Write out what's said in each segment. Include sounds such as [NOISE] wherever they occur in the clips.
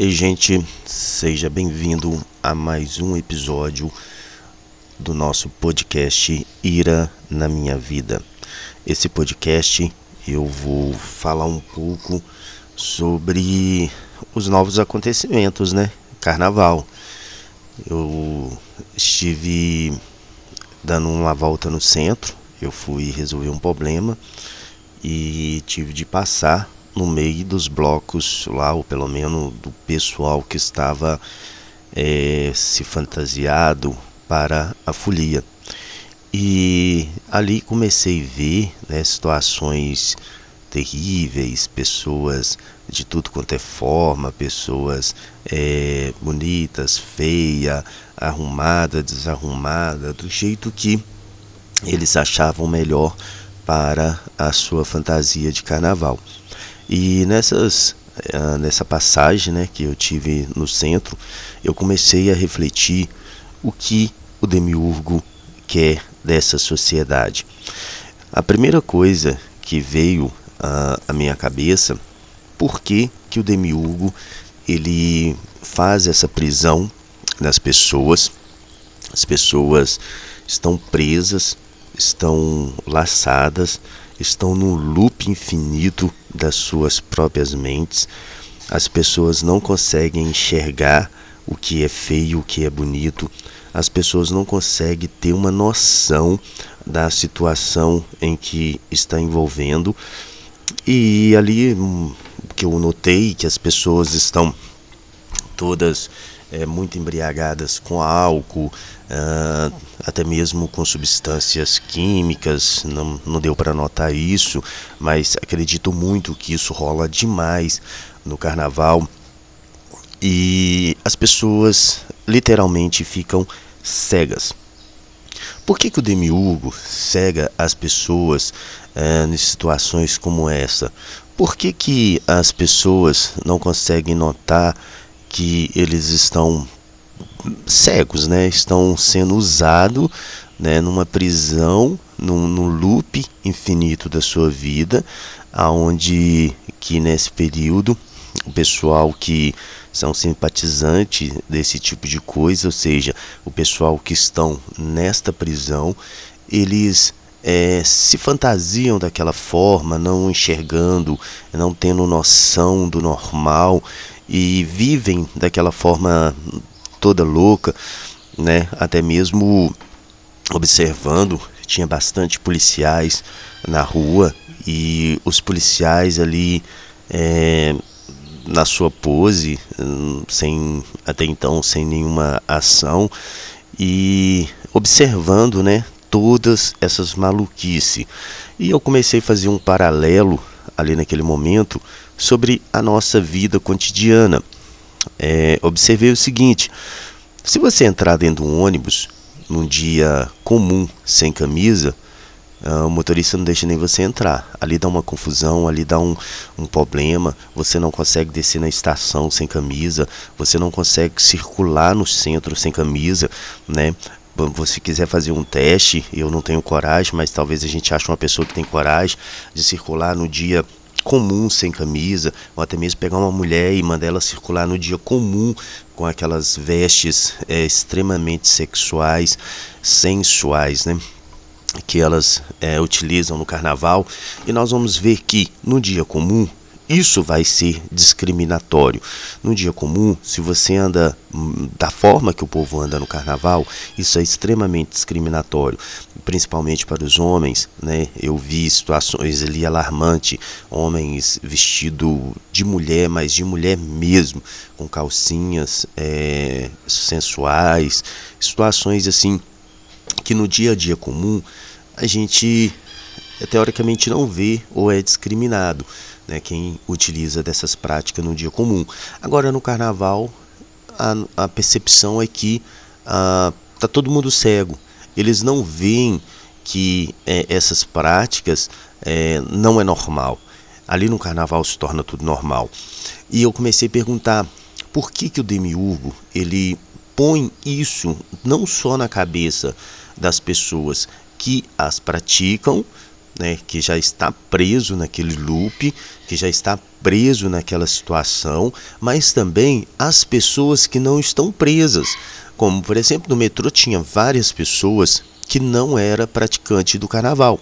E gente, seja bem-vindo a mais um episódio do nosso podcast Ira na Minha Vida. Esse podcast eu vou falar um pouco sobre os novos acontecimentos, né? Carnaval. Eu estive dando uma volta no centro, eu fui resolver um problema e tive de passar no meio dos blocos lá, ou pelo menos do pessoal que estava é, se fantasiado para a folia. E ali comecei a ver né, situações terríveis, pessoas de tudo quanto é forma, pessoas é, bonitas, feia, arrumada, desarrumada, do jeito que eles achavam melhor para a sua fantasia de carnaval. E nessas, uh, nessa passagem né, que eu tive no centro, eu comecei a refletir o que o demiurgo quer dessa sociedade. A primeira coisa que veio uh, à minha cabeça, por que, que o demiurgo ele faz essa prisão nas pessoas? As pessoas estão presas, estão laçadas, estão no loop infinito das suas próprias mentes. As pessoas não conseguem enxergar o que é feio, o que é bonito. As pessoas não conseguem ter uma noção da situação em que está envolvendo. E ali hum, que eu notei que as pessoas estão todas é, muito embriagadas com álcool, uh, até mesmo com substâncias químicas, não, não deu para notar isso, mas acredito muito que isso rola demais no carnaval e as pessoas literalmente ficam cegas. Por que, que o demiurgo cega as pessoas uh, em situações como essa? Por que, que as pessoas não conseguem notar que eles estão cegos, né? Estão sendo usados né, numa prisão, num, num loop infinito da sua vida, aonde que nesse período o pessoal que são simpatizantes desse tipo de coisa, ou seja, o pessoal que estão nesta prisão, eles é, se fantasiam daquela forma, não enxergando, não tendo noção do normal e vivem daquela forma toda louca, né? Até mesmo observando, tinha bastante policiais na rua e os policiais ali é, na sua pose, sem até então sem nenhuma ação e observando, né? Todas essas maluquices. E eu comecei a fazer um paralelo ali naquele momento sobre a nossa vida cotidiana. É, observei o seguinte: se você entrar dentro de um ônibus num dia comum, sem camisa, uh, o motorista não deixa nem você entrar. Ali dá uma confusão, ali dá um, um problema. Você não consegue descer na estação sem camisa, você não consegue circular no centro sem camisa, né? você quiser fazer um teste, eu não tenho coragem, mas talvez a gente ache uma pessoa que tem coragem de circular no dia comum sem camisa, ou até mesmo pegar uma mulher e mandar ela circular no dia comum com aquelas vestes é, extremamente sexuais, sensuais, né? Que elas é, utilizam no carnaval, e nós vamos ver que no dia comum isso vai ser discriminatório. No dia comum, se você anda hum, da forma que o povo anda no carnaval, isso é extremamente discriminatório, principalmente para os homens. Né? Eu vi situações ali alarmantes, homens vestidos de mulher, mas de mulher mesmo, com calcinhas é, sensuais, situações assim que no dia a dia comum a gente teoricamente não vê ou é discriminado né, quem utiliza dessas práticas no dia comum. Agora no carnaval a, a percepção é que ah, tá todo mundo cego. Eles não veem que é, essas práticas é, não é normal. Ali no carnaval se torna tudo normal. E eu comecei a perguntar por que, que o demiurgo ele põe isso não só na cabeça das pessoas que as praticam, né, que já está preso naquele loop, que já está preso naquela situação, mas também as pessoas que não estão presas. Como, por exemplo, no metrô tinha várias pessoas que não era praticante do carnaval.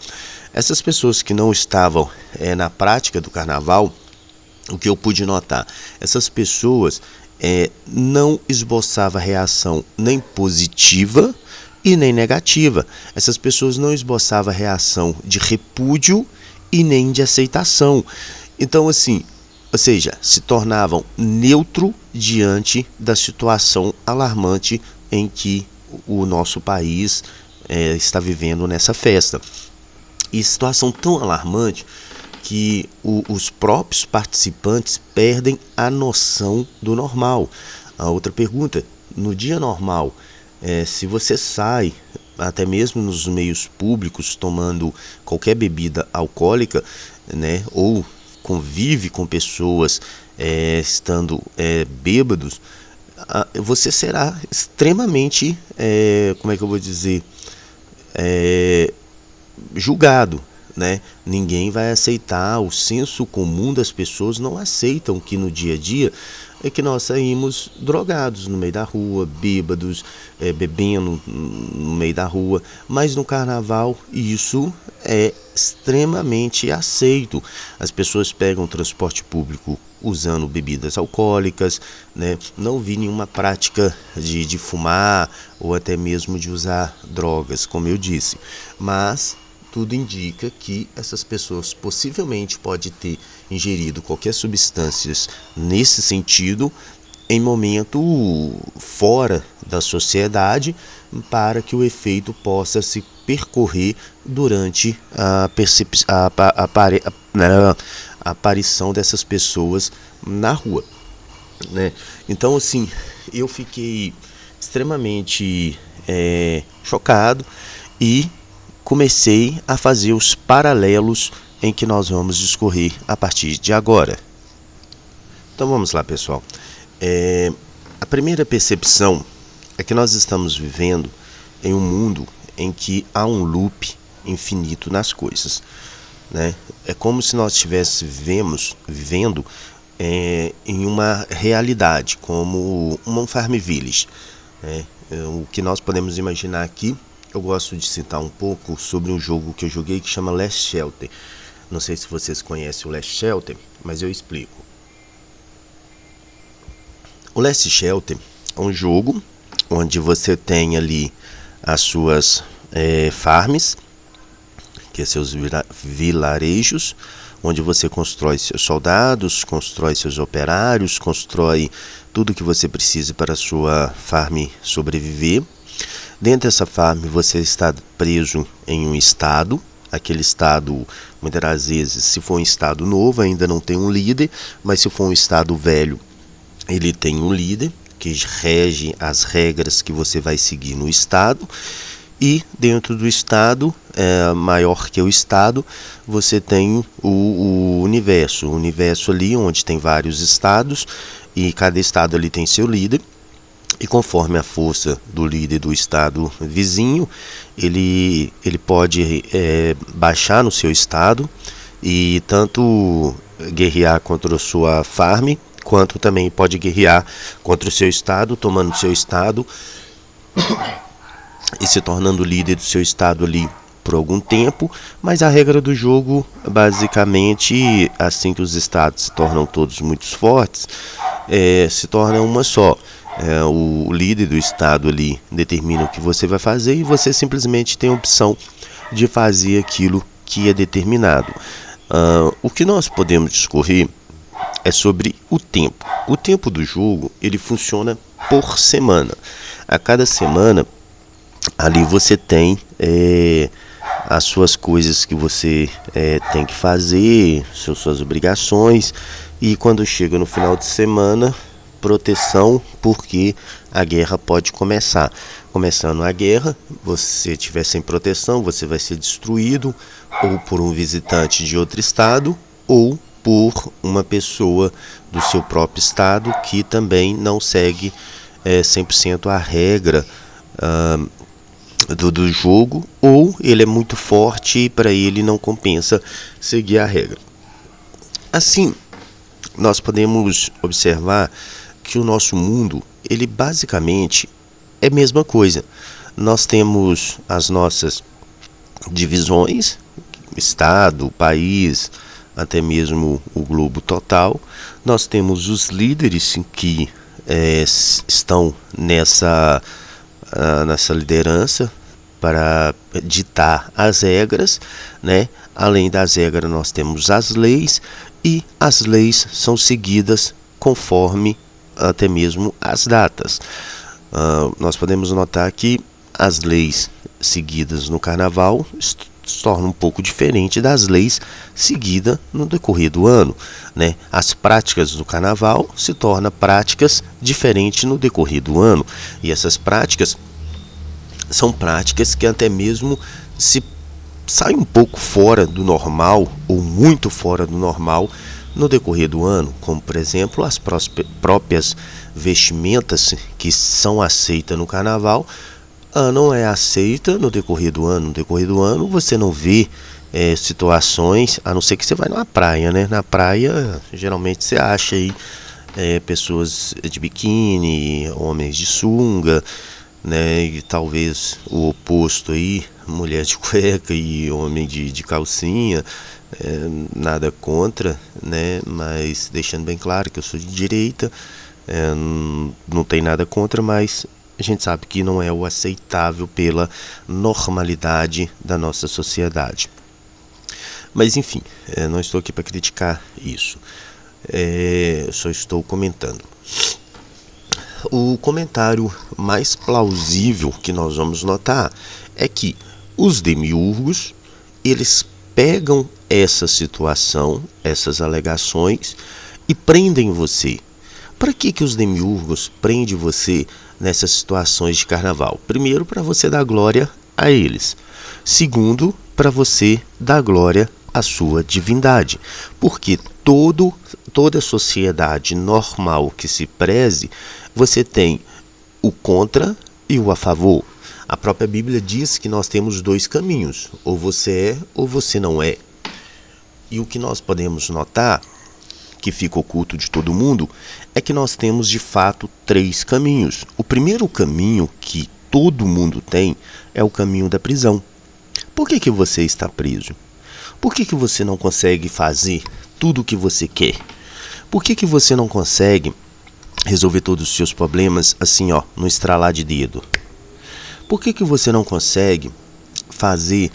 Essas pessoas que não estavam é, na prática do carnaval, o que eu pude notar, essas pessoas é, não esboçava reação nem positiva e nem negativa. Essas pessoas não esboçavam reação de repúdio e nem de aceitação. Então, assim, ou seja, se tornavam neutro diante da situação alarmante em que o nosso país é, está vivendo nessa festa. E situação tão alarmante que o, os próprios participantes perdem a noção do normal. A outra pergunta: no dia normal, é, se você sai, até mesmo nos meios públicos, tomando qualquer bebida alcoólica, né, ou convive com pessoas é, estando é, bêbados, você será extremamente, é, como é que eu vou dizer, é, julgado né? Ninguém vai aceitar, o senso comum das pessoas não aceitam que no dia a dia é que nós saímos drogados no meio da rua, bêbados, é, bebendo no meio da rua, mas no carnaval isso é extremamente aceito. As pessoas pegam transporte público usando bebidas alcoólicas, né? não vi nenhuma prática de, de fumar ou até mesmo de usar drogas, como eu disse, mas tudo indica que essas pessoas possivelmente podem ter ingerido qualquer substâncias nesse sentido em momento fora da sociedade para que o efeito possa se percorrer durante a, a, a, né, a aparição dessas pessoas na rua. Né? Então, assim, eu fiquei extremamente é, chocado e comecei a fazer os paralelos em que nós vamos discorrer a partir de agora. Então vamos lá, pessoal. É, a primeira percepção é que nós estamos vivendo em um mundo em que há um loop infinito nas coisas. Né? É como se nós estivéssemos vivendo é, em uma realidade, como uma farm village. Né? É, o que nós podemos imaginar aqui eu gosto de citar um pouco sobre um jogo que eu joguei que chama Last Shelter. Não sei se vocês conhecem o Last Shelter, mas eu explico. O Last Shelter é um jogo onde você tem ali as suas é, farms, que é seus vilarejos, onde você constrói seus soldados, constrói seus operários, constrói tudo que você precisa para a sua farm sobreviver. Dentro dessa farm você está preso em um estado. Aquele estado, muitas das vezes, se for um estado novo, ainda não tem um líder, mas se for um estado velho, ele tem um líder que rege as regras que você vai seguir no estado. E dentro do estado, é, maior que o estado, você tem o, o universo. O universo ali, onde tem vários estados, e cada estado ali tem seu líder e conforme a força do líder do estado vizinho, ele, ele pode é, baixar no seu estado e tanto guerrear contra a sua farm, quanto também pode guerrear contra o seu estado, tomando seu estado e se tornando líder do seu estado ali por algum tempo, mas a regra do jogo, basicamente, assim que os estados se tornam todos muito fortes, é, se torna uma só é, o líder do estado ali determina o que você vai fazer e você simplesmente tem a opção de fazer aquilo que é determinado. Uh, o que nós podemos discorrer é sobre o tempo. O tempo do jogo ele funciona por semana. A cada semana ali você tem é, as suas coisas que você é, tem que fazer, suas, suas obrigações e quando chega no final de semana proteção porque a guerra pode começar. Começando a guerra, você tiver sem proteção, você vai ser destruído ou por um visitante de outro estado ou por uma pessoa do seu próprio estado que também não segue é, 100% a regra do, do jogo, ou ele é muito forte e para ele não compensa seguir a regra. Assim, nós podemos observar que o nosso mundo, ele basicamente é a mesma coisa. Nós temos as nossas divisões, estado, país, até mesmo o globo total. Nós temos os líderes que é, estão nessa, uh, nessa liderança para ditar as regras, né? Além das regras, nós temos as leis e as leis são seguidas conforme até mesmo as datas. Uh, nós podemos notar que as leis seguidas no carnaval se tornam um pouco diferente das leis seguidas no decorrer do ano. Né? As práticas do carnaval se tornam práticas diferentes no decorrer do ano. E essas práticas são práticas que até mesmo se saem um pouco fora do normal ou muito fora do normal no decorrer do ano, como por exemplo as próprias vestimentas que são aceitas no carnaval, ah, não é aceita no decorrer do ano. No decorrer do ano você não vê é, situações, a não ser que você vai numa praia, né? Na praia geralmente você acha aí é, pessoas de biquíni, homens de sunga, né? E talvez o oposto aí, mulher de cueca e homem de, de calcinha. É, nada contra, né? Mas deixando bem claro que eu sou de direita, é, não tem nada contra, mas a gente sabe que não é o aceitável pela normalidade da nossa sociedade. Mas enfim, é, não estou aqui para criticar isso. É, só estou comentando. O comentário mais plausível que nós vamos notar é que os demiurgos eles pegam essa situação, essas alegações e prendem você. Para que, que os demiurgos prendem você nessas situações de carnaval? Primeiro, para você dar glória a eles. Segundo, para você dar glória à sua divindade. Porque todo, toda sociedade normal que se preze, você tem o contra e o a favor. A própria Bíblia diz que nós temos dois caminhos: ou você é ou você não é. E o que nós podemos notar, que fica oculto de todo mundo, é que nós temos de fato três caminhos. O primeiro caminho que todo mundo tem é o caminho da prisão. Por que, que você está preso? Por que, que você não consegue fazer tudo o que você quer? Por que, que você não consegue resolver todos os seus problemas assim, ó, no estralar de dedo? Por que, que você não consegue fazer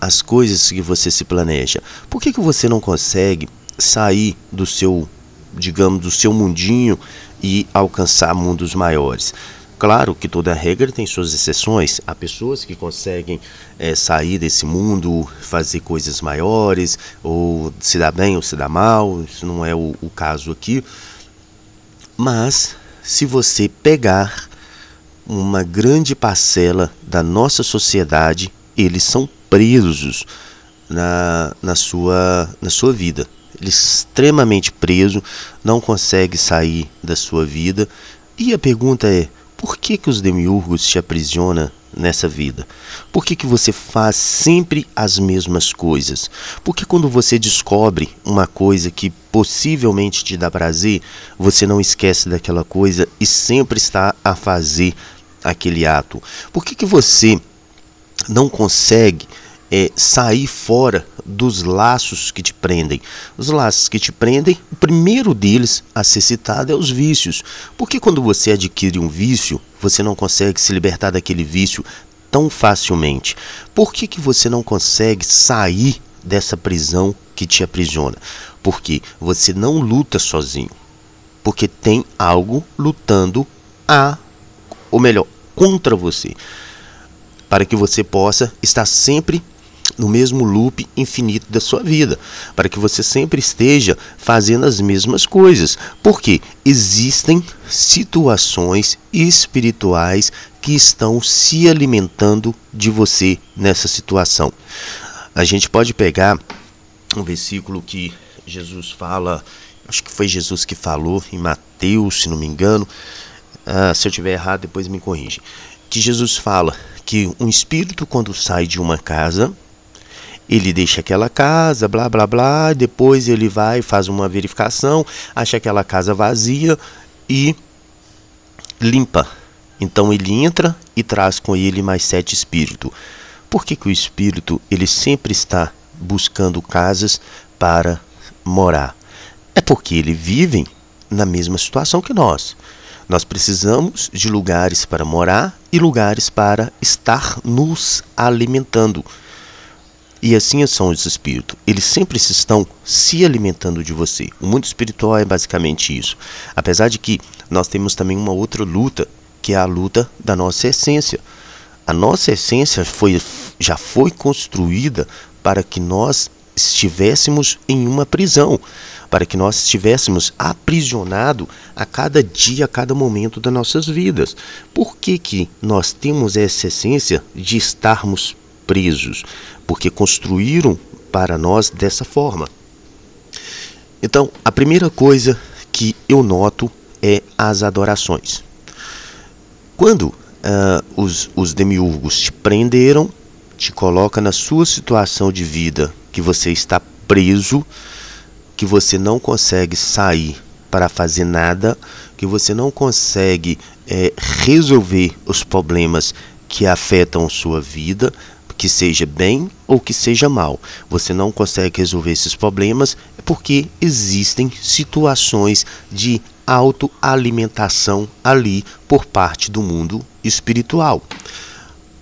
as coisas que você se planeja? Por que, que você não consegue sair do seu, digamos, do seu mundinho e alcançar mundos maiores? Claro que toda regra tem suas exceções. Há pessoas que conseguem é, sair desse mundo, fazer coisas maiores, ou se dá bem ou se dá mal, isso não é o, o caso aqui. Mas se você pegar uma grande parcela da nossa sociedade, eles são presos na, na, sua, na sua vida. Ele é extremamente preso, não consegue sair da sua vida. E a pergunta é: por que, que os demiurgos te aprisionam nessa vida? Por que, que você faz sempre as mesmas coisas? Porque quando você descobre uma coisa que possivelmente te dá prazer, você não esquece daquela coisa e sempre está a fazer aquele ato? Por que, que você não consegue é, sair fora dos laços que te prendem? Os laços que te prendem, o primeiro deles a ser citado é os vícios. Porque quando você adquire um vício, você não consegue se libertar daquele vício tão facilmente? Por que, que você não consegue sair dessa prisão que te aprisiona? Porque você não luta sozinho. Porque tem algo lutando a, ou melhor, contra você, para que você possa estar sempre no mesmo loop infinito da sua vida, para que você sempre esteja fazendo as mesmas coisas, porque existem situações espirituais que estão se alimentando de você nessa situação. A gente pode pegar um versículo que Jesus fala, acho que foi Jesus que falou em Mateus, se não me engano, ah, se eu tiver errado, depois me corrige. Que Jesus fala que um espírito, quando sai de uma casa, ele deixa aquela casa, blá blá blá, depois ele vai, faz uma verificação, acha aquela casa vazia e limpa. Então ele entra e traz com ele mais sete espíritos. Por que, que o espírito ele sempre está buscando casas para morar? É porque eles vivem na mesma situação que nós. Nós precisamos de lugares para morar e lugares para estar nos alimentando. E assim são os espíritos. Eles sempre estão se alimentando de você. O mundo espiritual é basicamente isso. Apesar de que nós temos também uma outra luta, que é a luta da nossa essência. A nossa essência foi, já foi construída para que nós estivéssemos em uma prisão, para que nós estivéssemos aprisionados a cada dia, a cada momento das nossas vidas. Por que, que nós temos essa essência de estarmos presos? Porque construíram para nós dessa forma. Então, a primeira coisa que eu noto é as adorações. Quando uh, os, os demiurgos te prenderam, te coloca na sua situação de vida que você está preso, que você não consegue sair para fazer nada, que você não consegue é, resolver os problemas que afetam sua vida, que seja bem ou que seja mal. Você não consegue resolver esses problemas porque existem situações de autoalimentação ali por parte do mundo espiritual.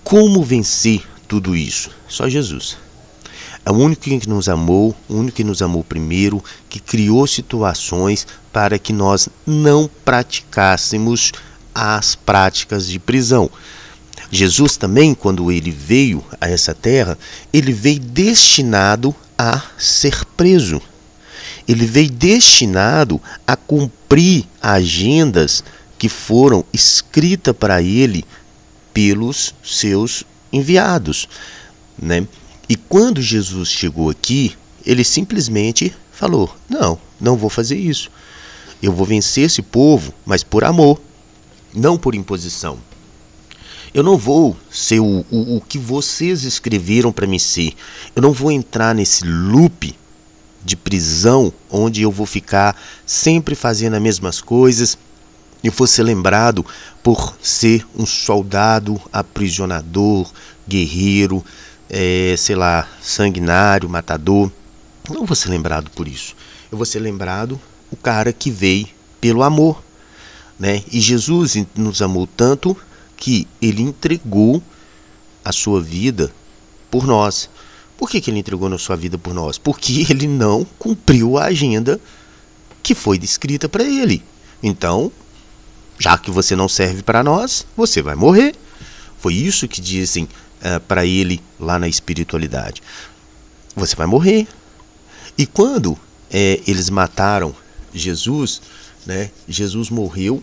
Como vencer tudo isso? Só Jesus. É o único que nos amou, o único que nos amou primeiro, que criou situações para que nós não praticássemos as práticas de prisão. Jesus também, quando ele veio a essa terra, ele veio destinado a ser preso. Ele veio destinado a cumprir agendas que foram escritas para ele pelos seus enviados, né? E quando Jesus chegou aqui, ele simplesmente falou: Não, não vou fazer isso. Eu vou vencer esse povo, mas por amor, não por imposição. Eu não vou ser o, o, o que vocês escreveram para mim ser. Eu não vou entrar nesse loop de prisão onde eu vou ficar sempre fazendo as mesmas coisas e vou ser lembrado por ser um soldado aprisionador, guerreiro, é, sei lá, sanguinário, matador. Não vou ser lembrado por isso. Eu vou ser lembrado o cara que veio pelo amor. Né? E Jesus nos amou tanto que ele entregou a sua vida por nós. Por que, que ele entregou a sua vida por nós? Porque ele não cumpriu a agenda que foi descrita para ele. Então, já que você não serve para nós, você vai morrer. Foi isso que dizem uh, para ele lá na espiritualidade. Você vai morrer. E quando é, eles mataram Jesus, né, Jesus morreu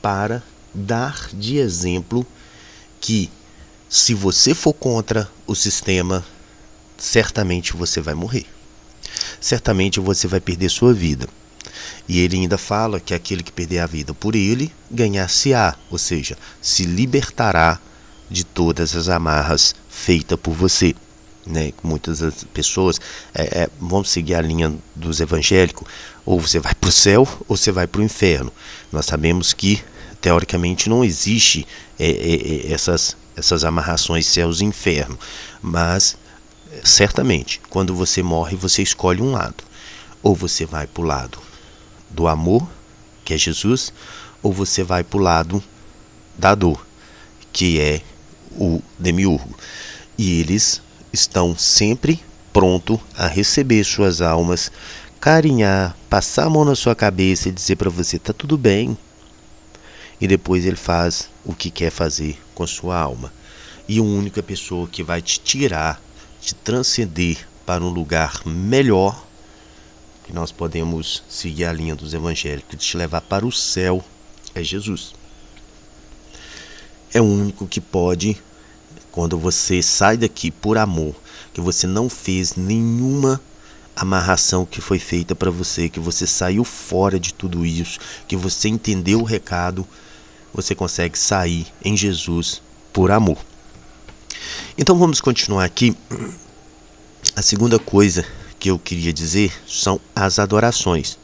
para dar de exemplo que se você for contra o sistema, certamente você vai morrer. Certamente você vai perder sua vida. E ele ainda fala que aquele que perder a vida por ele, ganhar-se-á, ou seja, se libertará de todas as amarras feitas por você. Né? Muitas pessoas é, é, vão seguir a linha dos evangélicos, ou você vai para o céu ou você vai para o inferno. Nós sabemos que, teoricamente, não existe é, é, é essas, essas amarrações céus e inferno, mas certamente, quando você morre, você escolhe um lado. Ou você vai para o lado do amor, que é Jesus, ou você vai para o lado da dor, que é o demiurgo. E eles estão sempre pronto a receber suas almas, carinhar, passar a mão na sua cabeça e dizer para você tá tudo bem. E depois ele faz o que quer fazer com sua alma. E a única pessoa que vai te tirar, te transcender para um lugar melhor, que nós podemos seguir a linha dos evangélicos, te levar para o céu, é Jesus é o único que pode, quando você sai daqui por amor, que você não fez nenhuma amarração que foi feita para você, que você saiu fora de tudo isso, que você entendeu o recado, você consegue sair em Jesus por amor. Então vamos continuar aqui. A segunda coisa que eu queria dizer são as adorações.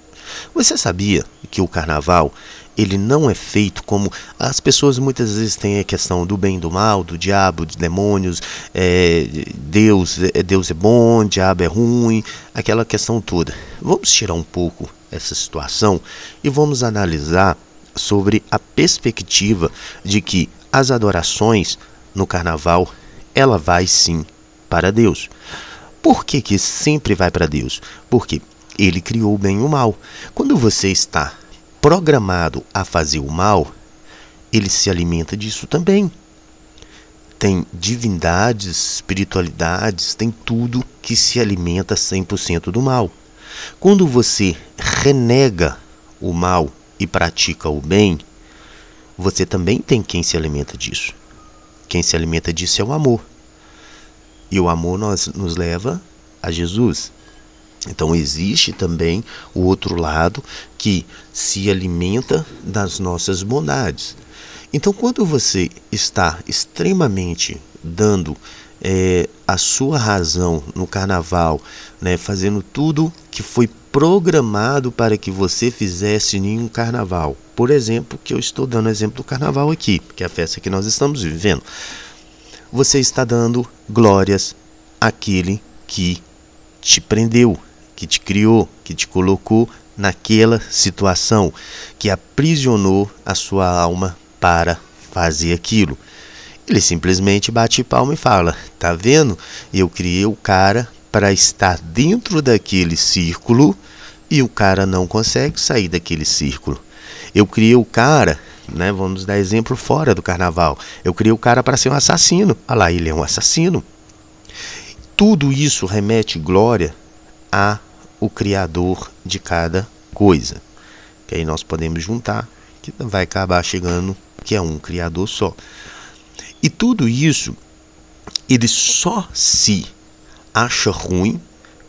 Você sabia que o carnaval ele não é feito como as pessoas muitas vezes têm a questão do bem e do mal, do diabo, dos demônios, é, Deus, é, Deus é bom, diabo é ruim, aquela questão toda. Vamos tirar um pouco essa situação e vamos analisar sobre a perspectiva de que as adorações no carnaval ela vai sim para Deus. Por que, que sempre vai para Deus? Porque ele criou o bem e o mal. Quando você está programado a fazer o mal, ele se alimenta disso também. Tem divindades, espiritualidades, tem tudo que se alimenta 100% do mal. Quando você renega o mal e pratica o bem, você também tem quem se alimenta disso. Quem se alimenta disso é o amor. E o amor nos leva a Jesus. Então existe também o outro lado que se alimenta das nossas bondades. Então, quando você está extremamente dando é, a sua razão no carnaval, né, fazendo tudo que foi programado para que você fizesse em um carnaval. Por exemplo, que eu estou dando exemplo do carnaval aqui, que é a festa que nós estamos vivendo. Você está dando glórias àquele que te prendeu, que te criou, que te colocou naquela situação, que aprisionou a sua alma para fazer aquilo. Ele simplesmente bate palma e fala: Tá vendo? Eu criei o cara para estar dentro daquele círculo e o cara não consegue sair daquele círculo. Eu criei o cara, né, vamos dar exemplo fora do carnaval. Eu criei o cara para ser um assassino. Olha lá, ele é um assassino. Tudo isso remete glória a o criador de cada coisa. Que aí nós podemos juntar, que vai acabar chegando que é um criador só. E tudo isso ele só se acha ruim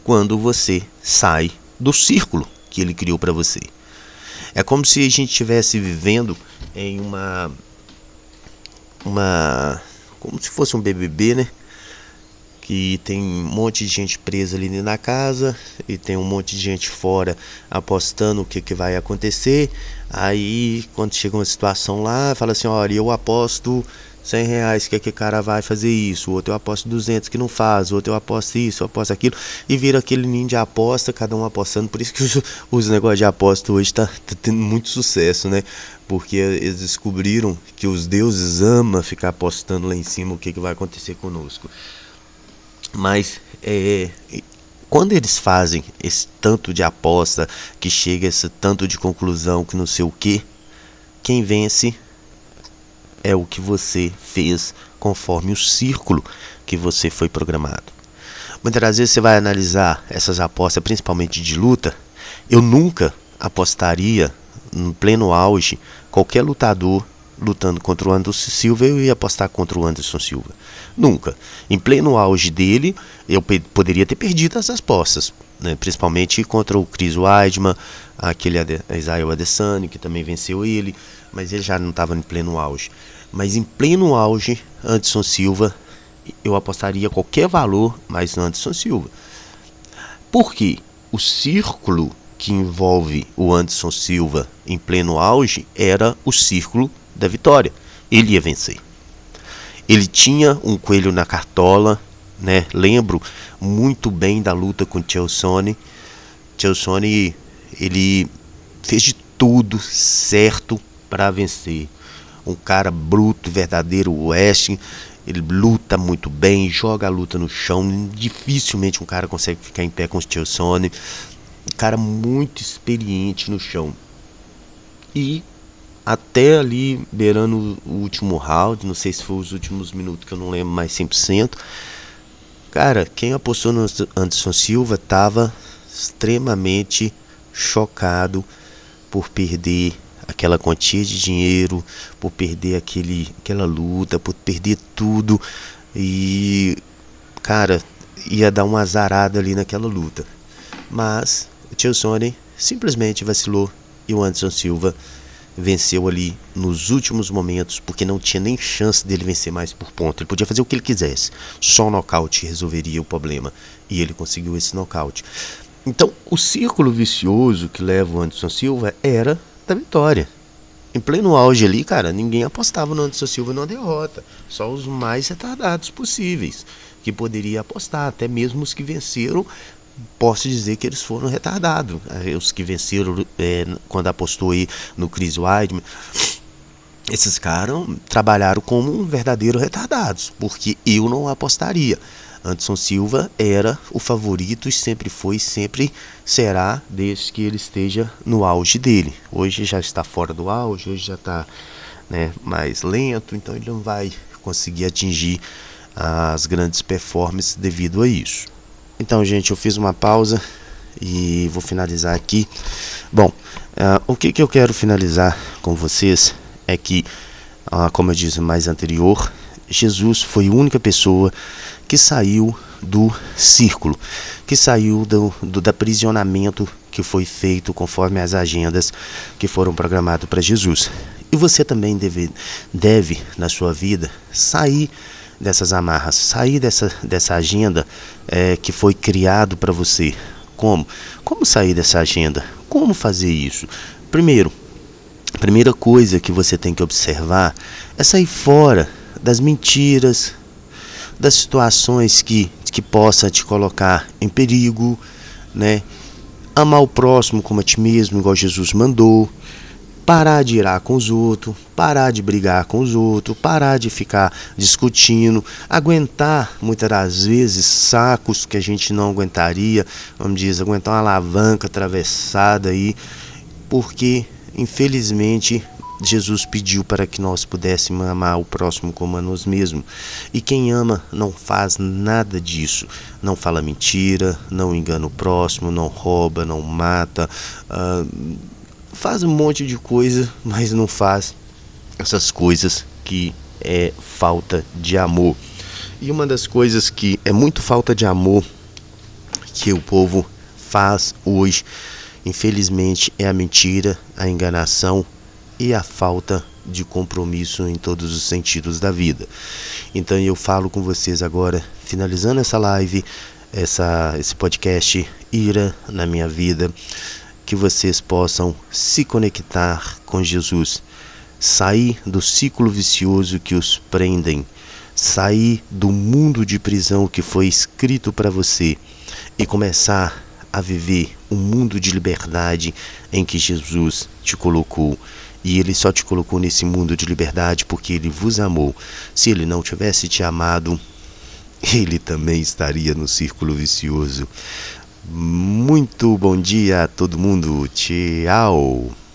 quando você sai do círculo que ele criou para você. É como se a gente estivesse vivendo em uma uma como se fosse um BBB, né? Que tem um monte de gente presa ali na casa e tem um monte de gente fora apostando o que, que vai acontecer. Aí, quando chega uma situação lá, fala assim: olha, eu aposto 100 reais que aquele cara vai fazer isso, o outro eu aposto 200 que não faz, o outro eu aposto isso, eu aposto aquilo, e vira aquele ninho de aposta, cada um apostando. Por isso que [LAUGHS] os, os negócios de aposta hoje tá, tá tendo muito sucesso, né? Porque eles descobriram que os deuses amam ficar apostando lá em cima o que, que vai acontecer conosco. Mas é, quando eles fazem esse tanto de aposta, que chega esse tanto de conclusão, que não sei o que, quem vence é o que você fez conforme o círculo que você foi programado. Muitas vezes você vai analisar essas apostas, principalmente de luta. Eu nunca apostaria, no pleno auge, qualquer lutador lutando contra o Anderson Silva, eu ia apostar contra o Anderson Silva. Nunca. Em pleno auge dele, eu poderia ter perdido as apostas, né? principalmente contra o Chris Weidman, aquele Israel Adesanya, que também venceu ele, mas ele já não estava em pleno auge. Mas em pleno auge, Anderson Silva, eu apostaria qualquer valor, mas Anderson Silva. Por quê? O círculo que envolve o Anderson Silva em pleno auge era o círculo da vitória. Ele ia vencer. Ele tinha um coelho na cartola, né? Lembro muito bem da luta com Chelsone. Chelsone, ele fez de tudo certo para vencer. Um cara bruto, verdadeiro West. Ele luta muito bem, joga a luta no chão. Dificilmente um cara consegue ficar em pé com o Chelsone. Um cara muito experiente no chão. E até ali beirando o último round, não sei se foi os últimos minutos que eu não lembro mais 100%. Cara, quem apostou no Anderson Silva estava extremamente chocado por perder aquela quantia de dinheiro, por perder aquele, aquela luta, por perder tudo e cara, ia dar uma azarada ali naquela luta. Mas o Tio Sony simplesmente vacilou e o Anderson Silva venceu ali nos últimos momentos, porque não tinha nem chance dele vencer mais por ponto. Ele podia fazer o que ele quisesse, só o nocaute resolveria o problema. E ele conseguiu esse nocaute. Então, o círculo vicioso que leva o Anderson Silva era da vitória. Em pleno auge ali, cara, ninguém apostava no Anderson Silva numa derrota. Só os mais retardados possíveis que poderia apostar, até mesmo os que venceram posso dizer que eles foram retardados. Os que venceram é, quando apostou aí no Chris Weidman, esses caras trabalharam como um verdadeiro retardados, porque eu não apostaria. Anderson Silva era o favorito e sempre foi, sempre será, desde que ele esteja no auge dele. Hoje já está fora do auge, hoje já está né, mais lento, então ele não vai conseguir atingir as grandes performances devido a isso. Então, gente, eu fiz uma pausa e vou finalizar aqui. Bom, uh, o que, que eu quero finalizar com vocês é que, uh, como eu disse mais anterior, Jesus foi a única pessoa que saiu do círculo, que saiu do, do, do aprisionamento que foi feito conforme as agendas que foram programadas para Jesus. E você também deve, deve, na sua vida, sair dessas amarras, sair dessa, dessa agenda é, que foi criado para você. Como? Como sair dessa agenda? Como fazer isso? Primeiro, a primeira coisa que você tem que observar é sair fora das mentiras, das situações que, que possa te colocar em perigo, né? Amar o próximo como a ti mesmo, igual Jesus mandou parar de irar com os outros, parar de brigar com os outros, parar de ficar discutindo, aguentar muitas das vezes sacos que a gente não aguentaria, vamos dizer, aguentar uma alavanca atravessada aí, porque infelizmente Jesus pediu para que nós pudéssemos amar o próximo como a nós mesmos. E quem ama não faz nada disso. Não fala mentira, não engana o próximo, não rouba, não mata. Uh, faz um monte de coisa, mas não faz essas coisas que é falta de amor. E uma das coisas que é muito falta de amor que o povo faz hoje, infelizmente, é a mentira, a enganação e a falta de compromisso em todos os sentidos da vida. Então eu falo com vocês agora, finalizando essa live, essa, esse podcast Ira na minha vida que vocês possam se conectar com Jesus, sair do ciclo vicioso que os prendem, sair do mundo de prisão que foi escrito para você e começar a viver um mundo de liberdade em que Jesus te colocou. E ele só te colocou nesse mundo de liberdade porque ele vos amou. Se ele não tivesse te amado, [LAUGHS] ele também estaria no círculo vicioso. Muito bom dia a todo mundo. Tchau.